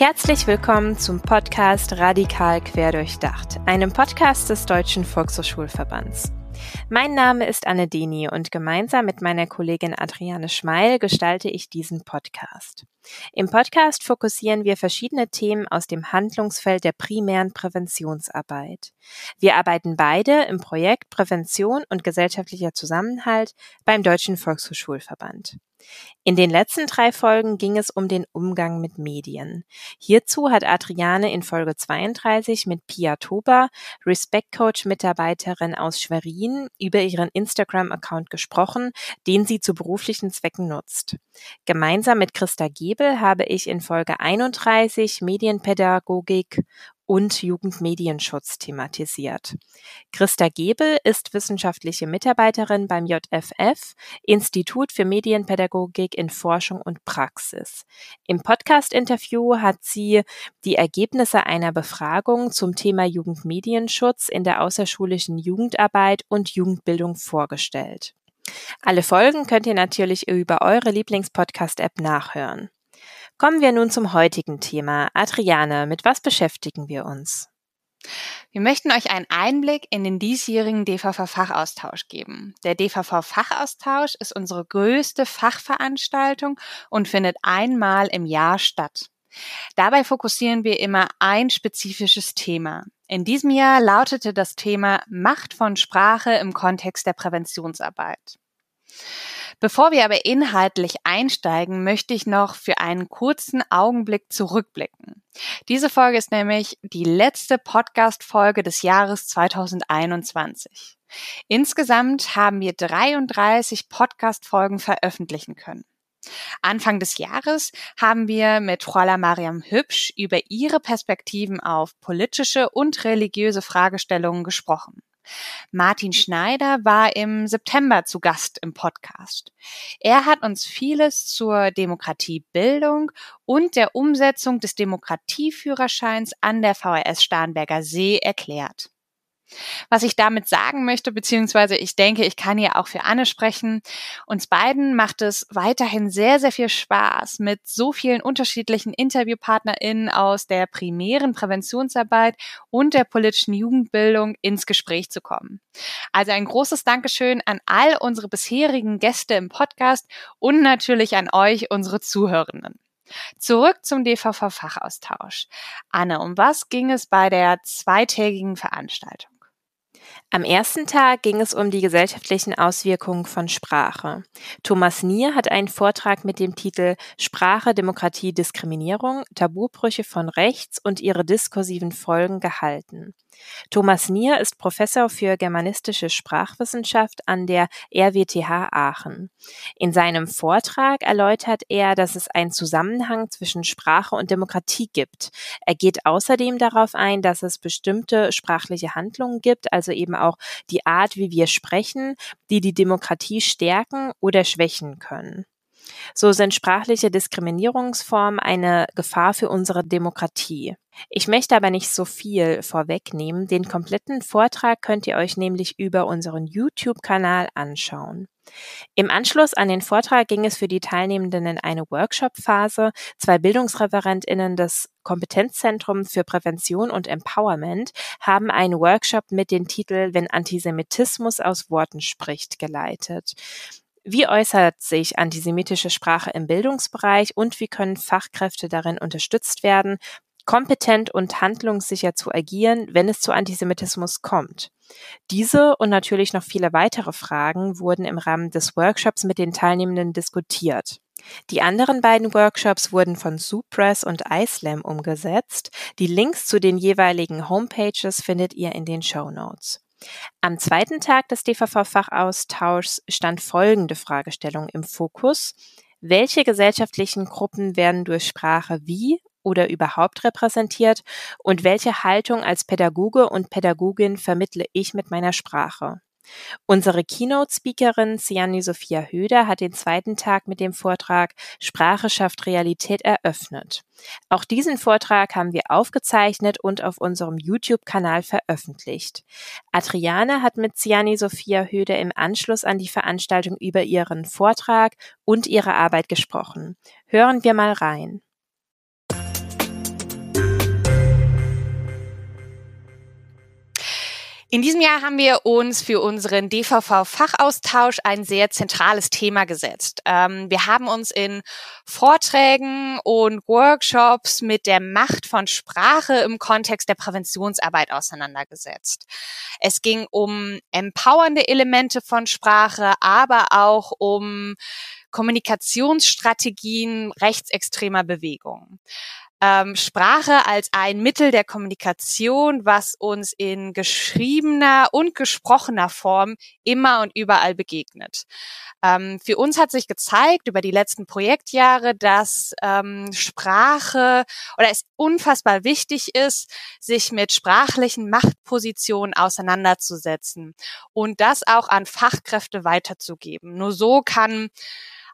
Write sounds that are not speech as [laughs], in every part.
Herzlich willkommen zum Podcast Radikal Querdurchdacht, einem Podcast des Deutschen Volkshochschulverbands. Mein Name ist Anne Deni und gemeinsam mit meiner Kollegin Adriane Schmeil gestalte ich diesen Podcast. Im Podcast fokussieren wir verschiedene Themen aus dem Handlungsfeld der primären Präventionsarbeit. Wir arbeiten beide im Projekt Prävention und gesellschaftlicher Zusammenhalt beim Deutschen Volkshochschulverband. In den letzten drei Folgen ging es um den Umgang mit Medien. Hierzu hat Adriane in Folge 32 mit Pia Toba, Respect Coach Mitarbeiterin aus Schwerin, über ihren Instagram-Account gesprochen, den sie zu beruflichen Zwecken nutzt. Gemeinsam mit Christa Gebel habe ich in Folge 31 Medienpädagogik und Jugendmedienschutz thematisiert. Christa Gebel ist wissenschaftliche Mitarbeiterin beim JFF, Institut für Medienpädagogik in Forschung und Praxis. Im Podcast-Interview hat sie die Ergebnisse einer Befragung zum Thema Jugendmedienschutz in der außerschulischen Jugendarbeit und Jugendbildung vorgestellt. Alle Folgen könnt ihr natürlich über eure Lieblingspodcast-App nachhören. Kommen wir nun zum heutigen Thema. Adriane, mit was beschäftigen wir uns? Wir möchten euch einen Einblick in den diesjährigen DVV-Fachaustausch geben. Der DVV-Fachaustausch ist unsere größte Fachveranstaltung und findet einmal im Jahr statt. Dabei fokussieren wir immer ein spezifisches Thema. In diesem Jahr lautete das Thema Macht von Sprache im Kontext der Präventionsarbeit. Bevor wir aber inhaltlich einsteigen, möchte ich noch für einen kurzen Augenblick zurückblicken. Diese Folge ist nämlich die letzte Podcast-Folge des Jahres 2021. Insgesamt haben wir 33 Podcast-Folgen veröffentlichen können. Anfang des Jahres haben wir mit Fräulein Mariam Hübsch über ihre Perspektiven auf politische und religiöse Fragestellungen gesprochen. Martin Schneider war im September zu Gast im Podcast. Er hat uns vieles zur Demokratiebildung und der Umsetzung des Demokratieführerscheins an der VRS Starnberger See erklärt. Was ich damit sagen möchte, beziehungsweise ich denke, ich kann ja auch für Anne sprechen. Uns beiden macht es weiterhin sehr, sehr viel Spaß, mit so vielen unterschiedlichen InterviewpartnerInnen aus der primären Präventionsarbeit und der politischen Jugendbildung ins Gespräch zu kommen. Also ein großes Dankeschön an all unsere bisherigen Gäste im Podcast und natürlich an euch, unsere Zuhörenden. Zurück zum DVV-Fachaustausch. Anne, um was ging es bei der zweitägigen Veranstaltung? Am ersten Tag ging es um die gesellschaftlichen Auswirkungen von Sprache. Thomas Nier hat einen Vortrag mit dem Titel Sprache, Demokratie, Diskriminierung, Tabubrüche von rechts und ihre diskursiven Folgen gehalten. Thomas Nier ist Professor für germanistische Sprachwissenschaft an der RWTH Aachen. In seinem Vortrag erläutert er, dass es einen Zusammenhang zwischen Sprache und Demokratie gibt. Er geht außerdem darauf ein, dass es bestimmte sprachliche Handlungen gibt, also eben auch die Art, wie wir sprechen, die die Demokratie stärken oder schwächen können. So sind sprachliche Diskriminierungsformen eine Gefahr für unsere Demokratie. Ich möchte aber nicht so viel vorwegnehmen. Den kompletten Vortrag könnt ihr euch nämlich über unseren YouTube-Kanal anschauen. Im Anschluss an den Vortrag ging es für die Teilnehmenden in eine Workshop-Phase. Zwei Bildungsreferentinnen des Kompetenzzentrums für Prävention und Empowerment haben einen Workshop mit dem Titel Wenn Antisemitismus aus Worten spricht geleitet. Wie äußert sich antisemitische Sprache im Bildungsbereich und wie können Fachkräfte darin unterstützt werden, kompetent und handlungssicher zu agieren, wenn es zu Antisemitismus kommt? Diese und natürlich noch viele weitere Fragen wurden im Rahmen des Workshops mit den Teilnehmenden diskutiert. Die anderen beiden Workshops wurden von Supress und iSlam umgesetzt. Die Links zu den jeweiligen Homepages findet ihr in den Show Notes. Am zweiten Tag des DVV-Fachaustauschs stand folgende Fragestellung im Fokus. Welche gesellschaftlichen Gruppen werden durch Sprache wie oder überhaupt repräsentiert und welche Haltung als Pädagoge und Pädagogin vermittle ich mit meiner Sprache? Unsere Keynote-Speakerin Siani Sophia Höder hat den zweiten Tag mit dem Vortrag Sprache schafft Realität eröffnet. Auch diesen Vortrag haben wir aufgezeichnet und auf unserem YouTube-Kanal veröffentlicht. Adriane hat mit Siani Sophia Höder im Anschluss an die Veranstaltung über ihren Vortrag und ihre Arbeit gesprochen. Hören wir mal rein. In diesem Jahr haben wir uns für unseren DVV-Fachaustausch ein sehr zentrales Thema gesetzt. Ähm, wir haben uns in Vorträgen und Workshops mit der Macht von Sprache im Kontext der Präventionsarbeit auseinandergesetzt. Es ging um empowernde Elemente von Sprache, aber auch um Kommunikationsstrategien rechtsextremer Bewegungen ähm, Sprache als ein Mittel der Kommunikation, was uns in geschriebener und gesprochener Form immer und überall begegnet. Ähm, für uns hat sich gezeigt über die letzten Projektjahre, dass ähm, Sprache oder es unfassbar wichtig ist, sich mit sprachlichen Machtpositionen auseinanderzusetzen und das auch an Fachkräfte weiterzugeben. Nur so kann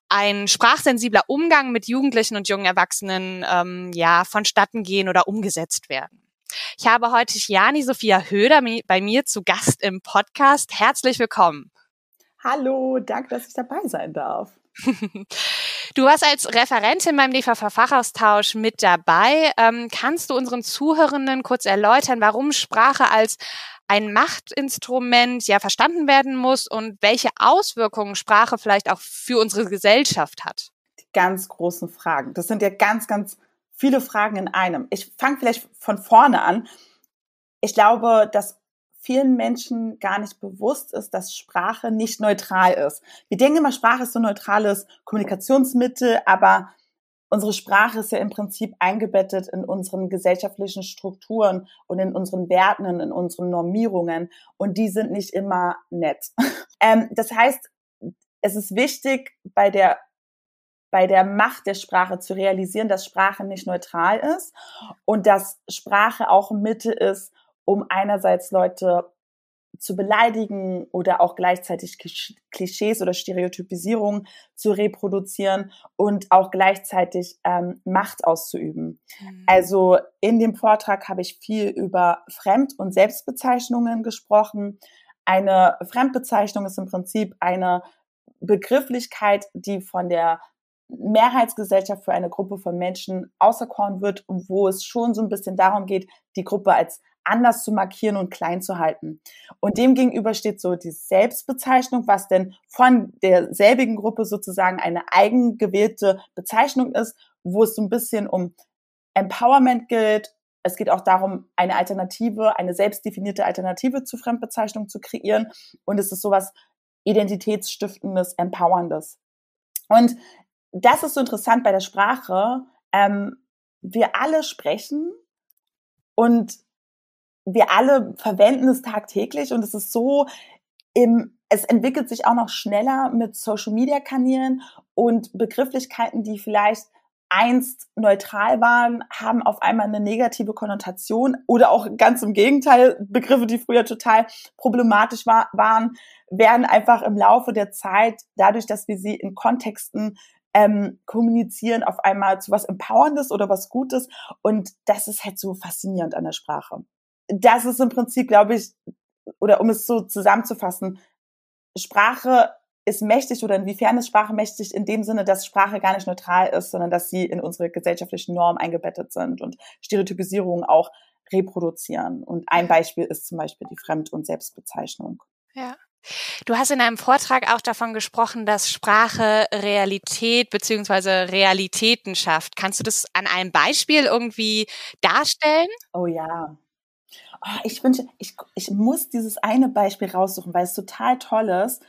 ein sprachsensibler Umgang mit Jugendlichen und jungen Erwachsenen ähm, ja vonstatten gehen oder umgesetzt werden. Ich habe heute Jani Sophia Höder bei mir zu Gast im Podcast. Herzlich willkommen. Hallo, danke, dass ich dabei sein darf. [laughs] Du warst als Referentin beim DVV-Fachaustausch mit dabei. Ähm, kannst du unseren Zuhörenden kurz erläutern, warum Sprache als ein Machtinstrument ja verstanden werden muss und welche Auswirkungen Sprache vielleicht auch für unsere Gesellschaft hat? Die ganz großen Fragen. Das sind ja ganz, ganz viele Fragen in einem. Ich fange vielleicht von vorne an. Ich glaube, dass vielen Menschen gar nicht bewusst ist, dass Sprache nicht neutral ist. Wir denken immer, Sprache ist so ein neutrales Kommunikationsmittel, aber unsere Sprache ist ja im Prinzip eingebettet in unseren gesellschaftlichen Strukturen und in unseren Werten und in unseren Normierungen und die sind nicht immer nett. [laughs] ähm, das heißt, es ist wichtig bei der bei der Macht der Sprache zu realisieren, dass Sprache nicht neutral ist und dass Sprache auch ein Mittel ist, um einerseits Leute zu beleidigen oder auch gleichzeitig Klischees oder Stereotypisierung zu reproduzieren und auch gleichzeitig ähm, Macht auszuüben. Mhm. Also in dem Vortrag habe ich viel über Fremd- und Selbstbezeichnungen gesprochen. Eine Fremdbezeichnung ist im Prinzip eine Begrifflichkeit, die von der Mehrheitsgesellschaft für eine Gruppe von Menschen auserkoren wird und wo es schon so ein bisschen darum geht, die Gruppe als anders zu markieren und klein zu halten. Und dem gegenüber steht so die Selbstbezeichnung, was denn von derselbigen Gruppe sozusagen eine eigengewählte Bezeichnung ist, wo es so ein bisschen um Empowerment gilt. Es geht auch darum, eine Alternative, eine selbstdefinierte Alternative zu Fremdbezeichnung zu kreieren. Und es ist sowas Identitätsstiftendes, Empowerndes. Und das ist so interessant bei der Sprache. Ähm, wir alle sprechen und wir alle verwenden es tagtäglich und es ist so im, es entwickelt sich auch noch schneller mit Social Media Kanälen und Begrifflichkeiten, die vielleicht einst neutral waren, haben auf einmal eine negative Konnotation oder auch ganz im Gegenteil, Begriffe, die früher total problematisch war, waren, werden einfach im Laufe der Zeit, dadurch, dass wir sie in Kontexten ähm, kommunizieren, auf einmal zu was Empowerndes oder was Gutes. Und das ist halt so faszinierend an der Sprache das ist im Prinzip, glaube ich, oder um es so zusammenzufassen, Sprache ist mächtig oder inwiefern ist Sprache mächtig in dem Sinne, dass Sprache gar nicht neutral ist, sondern dass sie in unsere gesellschaftlichen Normen eingebettet sind und Stereotypisierungen auch reproduzieren. Und ein Beispiel ist zum Beispiel die Fremd- und Selbstbezeichnung. Ja. Du hast in einem Vortrag auch davon gesprochen, dass Sprache Realität beziehungsweise Realitäten schafft. Kannst du das an einem Beispiel irgendwie darstellen? Oh ja oh, ich wünsche, ich, ich muss dieses eine Beispiel raussuchen, weil es total toll ist.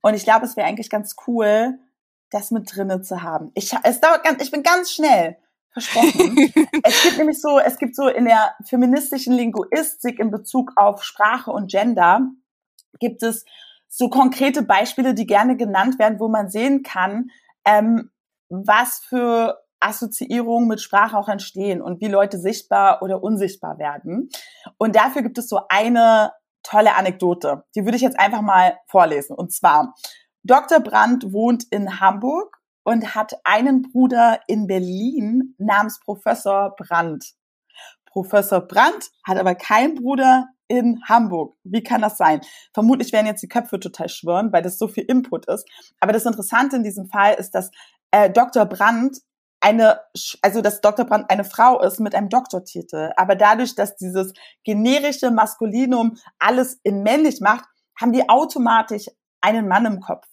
Und ich glaube, es wäre eigentlich ganz cool, das mit drinne zu haben. Ich, es dauert ganz, ich bin ganz schnell. Versprochen. [laughs] es gibt nämlich so, es gibt so in der feministischen Linguistik in Bezug auf Sprache und Gender gibt es so konkrete Beispiele, die gerne genannt werden, wo man sehen kann, ähm, was für Assoziierungen mit Sprache auch entstehen und wie Leute sichtbar oder unsichtbar werden. Und dafür gibt es so eine tolle Anekdote. Die würde ich jetzt einfach mal vorlesen. Und zwar, Dr. Brandt wohnt in Hamburg und hat einen Bruder in Berlin namens Professor Brandt. Professor Brandt hat aber keinen Bruder in Hamburg. Wie kann das sein? Vermutlich werden jetzt die Köpfe total schwören, weil das so viel Input ist. Aber das Interessante in diesem Fall ist, dass äh, Dr. Brandt eine, also dass Dr. Brandt eine Frau ist mit einem Doktortitel. Aber dadurch, dass dieses generische Maskulinum alles in männlich macht, haben die automatisch einen Mann im Kopf.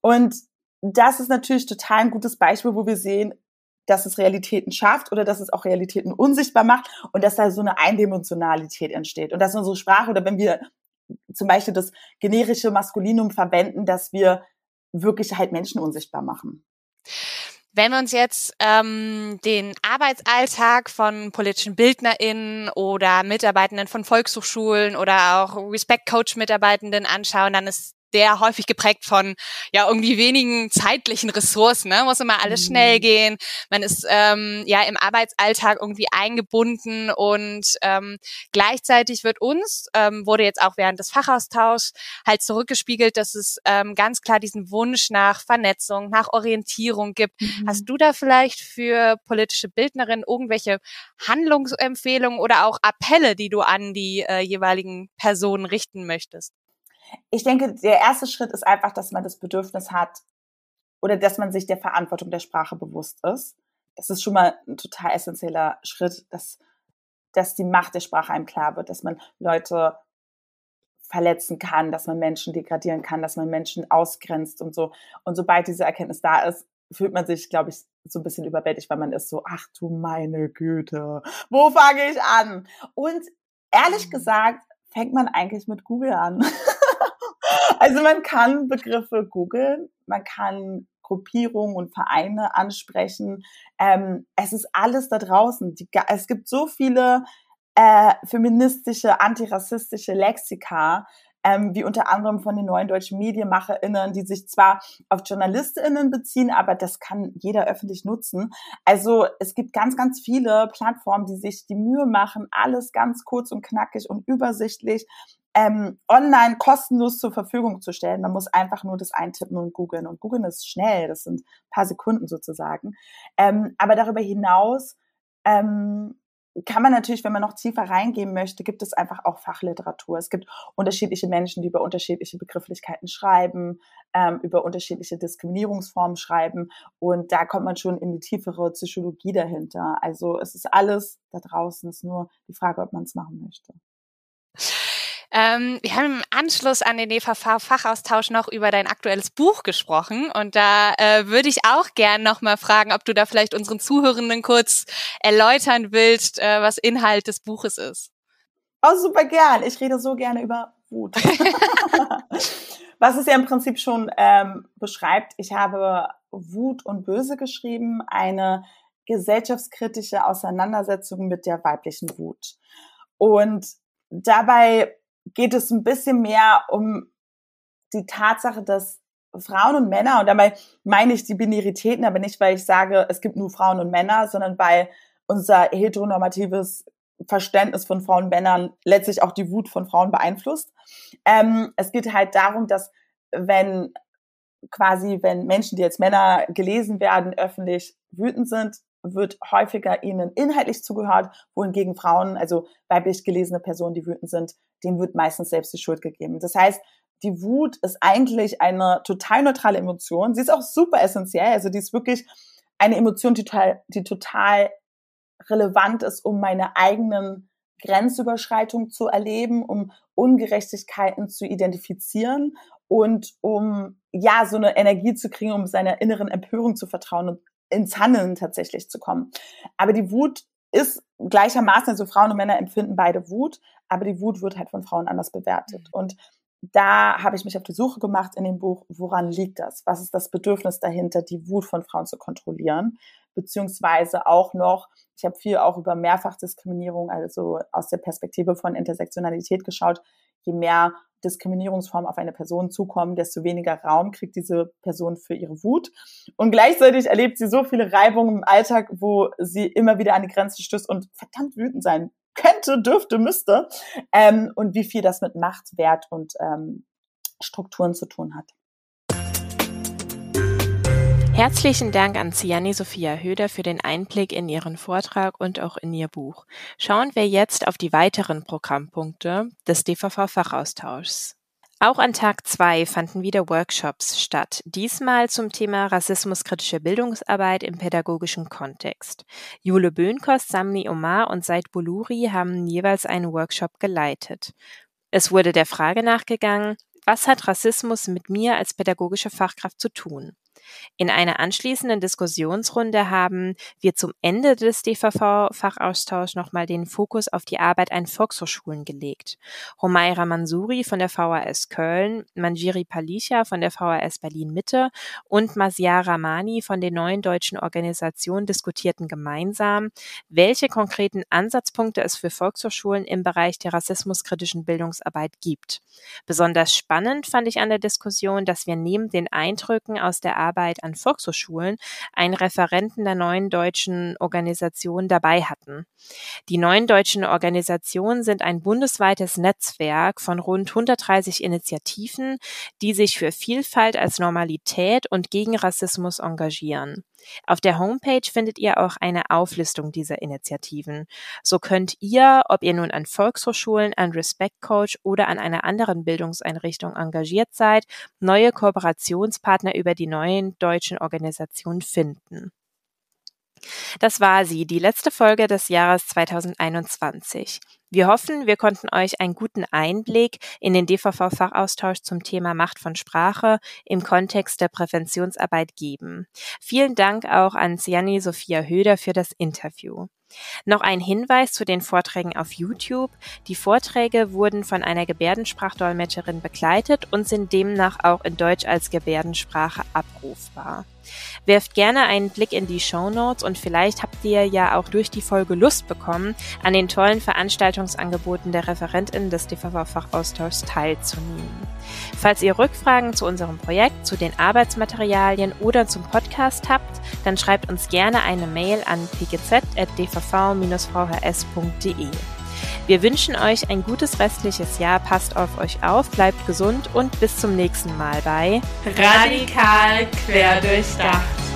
Und das ist natürlich total ein gutes Beispiel, wo wir sehen, dass es Realitäten schafft oder dass es auch Realitäten unsichtbar macht und dass da so eine Eindimensionalität entsteht. Und dass unsere Sprache oder wenn wir zum Beispiel das generische Maskulinum verwenden, dass wir wirklich halt Menschen unsichtbar machen. Wenn wir uns jetzt ähm, den Arbeitsalltag von politischen BildnerInnen oder Mitarbeitenden von Volkshochschulen oder auch Respect-Coach-Mitarbeitenden anschauen, dann ist der häufig geprägt von ja irgendwie wenigen zeitlichen Ressourcen. Ne? Muss immer alles schnell mhm. gehen. Man ist ähm, ja im Arbeitsalltag irgendwie eingebunden und ähm, gleichzeitig wird uns ähm, wurde jetzt auch während des Fachaustauschs halt zurückgespiegelt, dass es ähm, ganz klar diesen Wunsch nach Vernetzung, nach Orientierung gibt. Mhm. Hast du da vielleicht für politische Bildnerinnen irgendwelche Handlungsempfehlungen oder auch Appelle, die du an die äh, jeweiligen Personen richten möchtest? Ich denke, der erste Schritt ist einfach, dass man das Bedürfnis hat oder dass man sich der Verantwortung der Sprache bewusst ist. Das ist schon mal ein total essentieller Schritt, dass, dass die Macht der Sprache einem klar wird, dass man Leute verletzen kann, dass man Menschen degradieren kann, dass man Menschen ausgrenzt und so. Und sobald diese Erkenntnis da ist, fühlt man sich, glaube ich, so ein bisschen überwältigt, weil man ist so, ach du meine Güte, wo fange ich an? Und ehrlich mhm. gesagt, fängt man eigentlich mit Google an. [laughs] Also man kann Begriffe googeln, man kann Gruppierungen und Vereine ansprechen. Ähm, es ist alles da draußen. Die, es gibt so viele äh, feministische, antirassistische Lexika, ähm, wie unter anderem von den neuen deutschen MedienmacherInnen, die sich zwar auf JournalistInnen beziehen, aber das kann jeder öffentlich nutzen. Also es gibt ganz, ganz viele Plattformen, die sich die Mühe machen, alles ganz kurz und knackig und übersichtlich ähm, online kostenlos zur Verfügung zu stellen. Man muss einfach nur das eintippen und googeln. Und googeln ist schnell, das sind paar Sekunden sozusagen. Ähm, aber darüber hinaus ähm, kann man natürlich, wenn man noch tiefer reingehen möchte, gibt es einfach auch Fachliteratur. Es gibt unterschiedliche Menschen, die über unterschiedliche Begrifflichkeiten schreiben, ähm, über unterschiedliche Diskriminierungsformen schreiben. Und da kommt man schon in die tiefere Psychologie dahinter. Also es ist alles da draußen. Es ist nur die Frage, ob man es machen möchte. Ähm, wir haben im Anschluss an den DVV-Fachaustausch noch über dein aktuelles Buch gesprochen und da äh, würde ich auch gern nochmal fragen, ob du da vielleicht unseren Zuhörenden kurz erläutern willst, äh, was Inhalt des Buches ist. Oh, super gern. Ich rede so gerne über Wut. [laughs] was es ja im Prinzip schon ähm, beschreibt. Ich habe Wut und Böse geschrieben, eine gesellschaftskritische Auseinandersetzung mit der weiblichen Wut. Und dabei geht es ein bisschen mehr um die Tatsache, dass Frauen und Männer, und dabei meine ich die Binaritäten, aber nicht, weil ich sage, es gibt nur Frauen und Männer, sondern weil unser heteronormatives Verständnis von Frauen und Männern letztlich auch die Wut von Frauen beeinflusst. Ähm, es geht halt darum, dass wenn quasi, wenn Menschen, die jetzt Männer gelesen werden, öffentlich wütend sind, wird häufiger ihnen inhaltlich zugehört, wohingegen Frauen, also weiblich gelesene Personen, die wütend sind, denen wird meistens selbst die Schuld gegeben. Das heißt, die Wut ist eigentlich eine total neutrale Emotion. Sie ist auch super essentiell. Also die ist wirklich eine Emotion, die total, die total relevant ist, um meine eigenen Grenzüberschreitungen zu erleben, um Ungerechtigkeiten zu identifizieren und um ja so eine Energie zu kriegen, um seiner inneren Empörung zu vertrauen und ins Handeln tatsächlich zu kommen. Aber die Wut ist gleichermaßen, also Frauen und Männer empfinden beide Wut, aber die Wut wird halt von Frauen anders bewertet. Mhm. Und da habe ich mich auf die Suche gemacht in dem Buch, woran liegt das? Was ist das Bedürfnis dahinter, die Wut von Frauen zu kontrollieren? Beziehungsweise auch noch, ich habe viel auch über Mehrfachdiskriminierung, also aus der Perspektive von Intersektionalität geschaut. Je mehr Diskriminierungsformen auf eine Person zukommen, desto weniger Raum kriegt diese Person für ihre Wut. Und gleichzeitig erlebt sie so viele Reibungen im Alltag, wo sie immer wieder an die Grenze stößt und verdammt wütend sein könnte, dürfte, müsste. Ähm, und wie viel das mit Macht, Wert und ähm, Strukturen zu tun hat. Herzlichen Dank an Ciani Sophia Höder für den Einblick in ihren Vortrag und auch in ihr Buch. Schauen wir jetzt auf die weiteren Programmpunkte des DVV-Fachaustauschs. Auch an Tag zwei fanden wieder Workshops statt, diesmal zum Thema rassismuskritische Bildungsarbeit im pädagogischen Kontext. Jule Böhnkost, Samni Omar und Said Buluri haben jeweils einen Workshop geleitet. Es wurde der Frage nachgegangen, was hat Rassismus mit mir als pädagogische Fachkraft zu tun? In einer anschließenden Diskussionsrunde haben wir zum Ende des DVV-Fachaustauschs nochmal den Fokus auf die Arbeit an Volkshochschulen gelegt. Homaira Mansouri von der VHS Köln, Manjiri Palisha von der VHS Berlin Mitte und Masia Ramani von den neuen deutschen Organisationen diskutierten gemeinsam, welche konkreten Ansatzpunkte es für Volkshochschulen im Bereich der rassismuskritischen Bildungsarbeit gibt. Besonders spannend fand ich an der Diskussion, dass wir neben den Eindrücken aus der Arbeit Arbeit an Volkshochschulen einen Referenten der neuen deutschen Organisation dabei hatten. Die neuen deutschen Organisationen sind ein bundesweites Netzwerk von rund 130 Initiativen, die sich für Vielfalt als Normalität und gegen Rassismus engagieren. Auf der Homepage findet ihr auch eine Auflistung dieser Initiativen. So könnt ihr, ob ihr nun an Volkshochschulen, an Respect Coach oder an einer anderen Bildungseinrichtung engagiert seid, neue Kooperationspartner über die neuen deutschen Organisationen finden. Das war sie, die letzte Folge des Jahres 2021. Wir hoffen, wir konnten euch einen guten Einblick in den DVV-Fachaustausch zum Thema Macht von Sprache im Kontext der Präventionsarbeit geben. Vielen Dank auch an Siani Sophia Höder für das Interview. Noch ein Hinweis zu den Vorträgen auf YouTube. Die Vorträge wurden von einer Gebärdensprachdolmetscherin begleitet und sind demnach auch in Deutsch als Gebärdensprache abrufbar. Werft gerne einen Blick in die Show Notes und vielleicht habt ihr ja auch durch die Folge Lust bekommen, an den tollen Veranstaltungsangeboten der ReferentInnen des DVV-Fachaustauschs teilzunehmen. Falls ihr Rückfragen zu unserem Projekt, zu den Arbeitsmaterialien oder zum Podcast habt, dann schreibt uns gerne eine Mail an pgz.dvv-vhs.de. Wir wünschen euch ein gutes restliches Jahr, passt auf euch auf, bleibt gesund und bis zum nächsten Mal bei Radikal quer durchdacht.